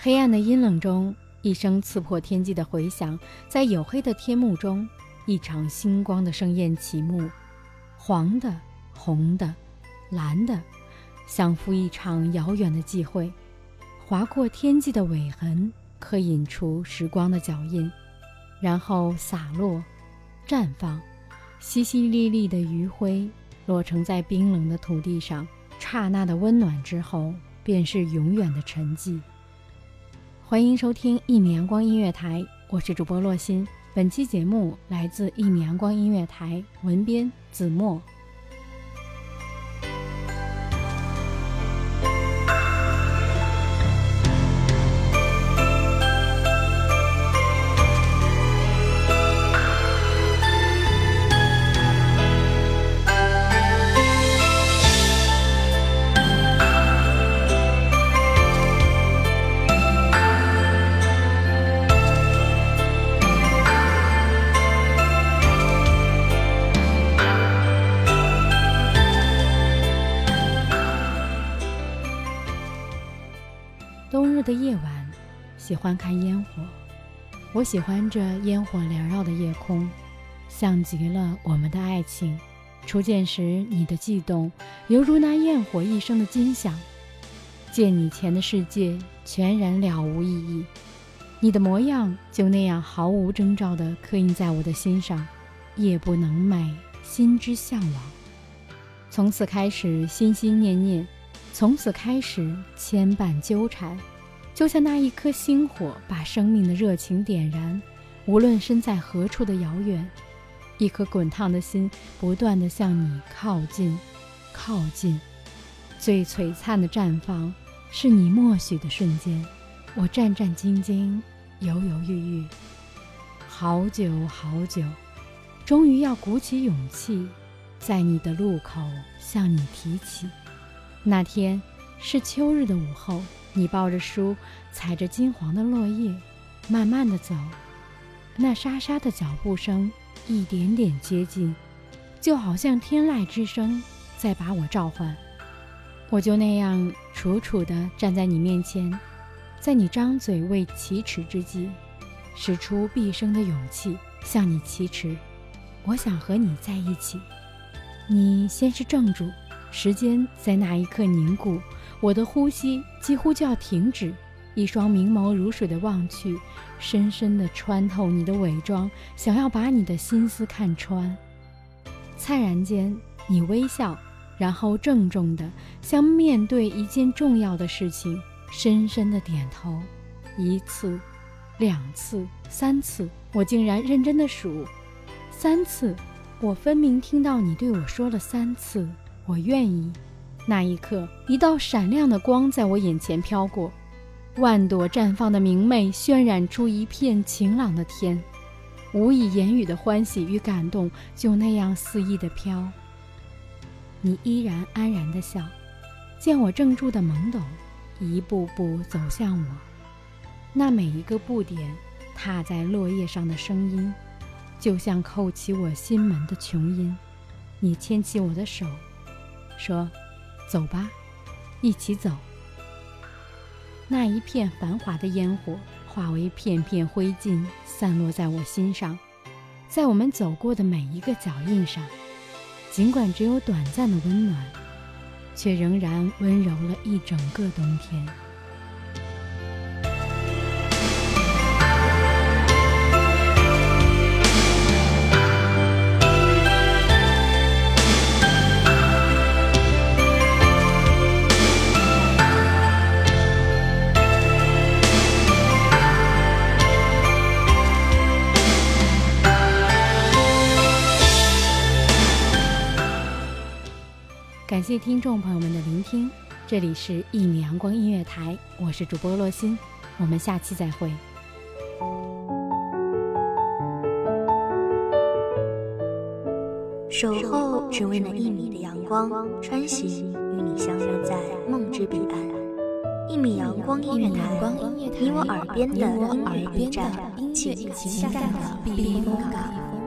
黑暗的阴冷中，一声刺破天际的回响，在黝黑的天幕中，一场星光的盛宴启幕。黄的、红的、蓝的，相赴一场遥远的际会，划过天际的尾痕，可引出时光的脚印，然后洒落、绽放。淅淅沥沥的余晖落成在冰冷的土地上，刹那的温暖之后，便是永远的沉寂。欢迎收听一米阳光音乐台，我是主播洛心。本期节目来自一米阳光音乐台，文编子墨。的夜晚，喜欢看烟火。我喜欢这烟火缭绕的夜空，像极了我们的爱情。初见时，你的悸动犹如那焰火一声的金响。见你前的世界全然了无意义，你的模样就那样毫无征兆地刻印在我的心上。夜不能寐，心之向往。从此开始，心心念念。从此开始牵绊纠缠，就像那一颗星火，把生命的热情点燃。无论身在何处的遥远，一颗滚烫的心不断地向你靠近，靠近。最璀璨的绽放，是你默许的瞬间。我战战兢兢，犹犹豫豫，好久好久，终于要鼓起勇气，在你的路口向你提起。那天是秋日的午后，你抱着书，踩着金黄的落叶，慢慢的走。那沙沙的脚步声一点点接近，就好像天籁之声在把我召唤。我就那样楚楚地站在你面前，在你张嘴为启齿之际，使出毕生的勇气向你启齿。我想和你在一起。你先是怔住。时间在那一刻凝固，我的呼吸几乎就要停止。一双明眸如水的望去，深深地穿透你的伪装，想要把你的心思看穿。灿然间，你微笑，然后郑重地像面对一件重要的事情，深深地点头。一次，两次，三次，我竟然认真地数，三次。我分明听到你对我说了三次。我愿意。那一刻，一道闪亮的光在我眼前飘过，万朵绽放的明媚渲染出一片晴朗的天，无以言语的欢喜与感动就那样肆意的飘。你依然安然的笑，见我怔住的懵懂，一步步走向我。那每一个步点，踏在落叶上的声音，就像扣起我心门的琼音。你牵起我的手。说：“走吧，一起走。”那一片繁华的烟火化为片片灰烬，散落在我心上，在我们走过的每一个脚印上，尽管只有短暂的温暖，却仍然温柔了一整个冬天。感谢听众朋友们的聆听，这里是《一米阳光音乐台》，我是主播洛心，我们下期再会。守候只为那一米的阳光，穿行与你相约在梦之彼岸。一米阳光音乐台，你我耳边的音乐驿站，情感的避风港。